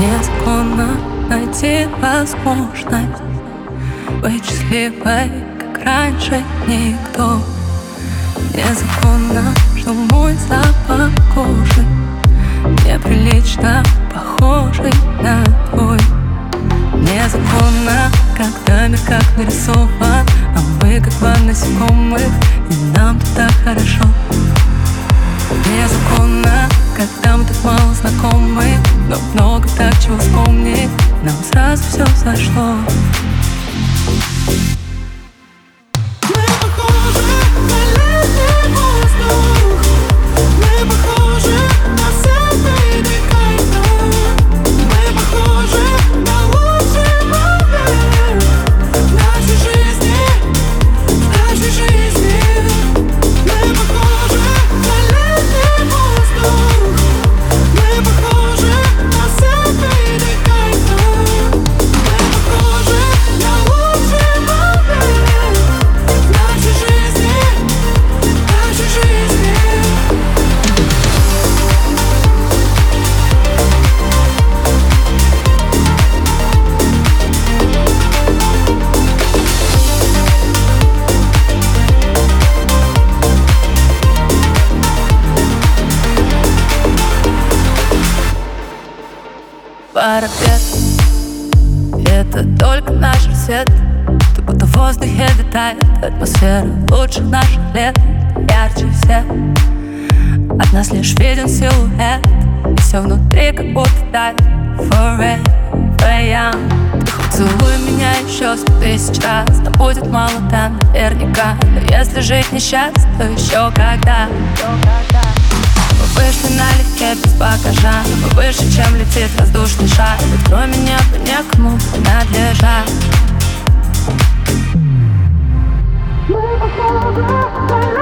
Незаконно найти возможность Быть счастливой, как раньше никто. Незаконно, что мой запах кожи Неприлично похожий на твой. Незаконно, когда мир как нарисован как два насекомых, и нам так хорошо. Незаконно, когда мы так мало знакомы Но много так чего вспомнить Нам сразу все зашло парапет Это только наш свет. Ты будто в воздухе летает Атмосфера лучших наших лет Ярче всех. От нас лишь виден силуэт И все внутри как будто тает. Forever young. Целуй меня еще сто тысяч раз. Но будет мало там наверняка. Но если жить несчастно, то еще когда, когда вышли налегке без багажа. Мы выше, чем летит кроме Мы похожи, мы похожи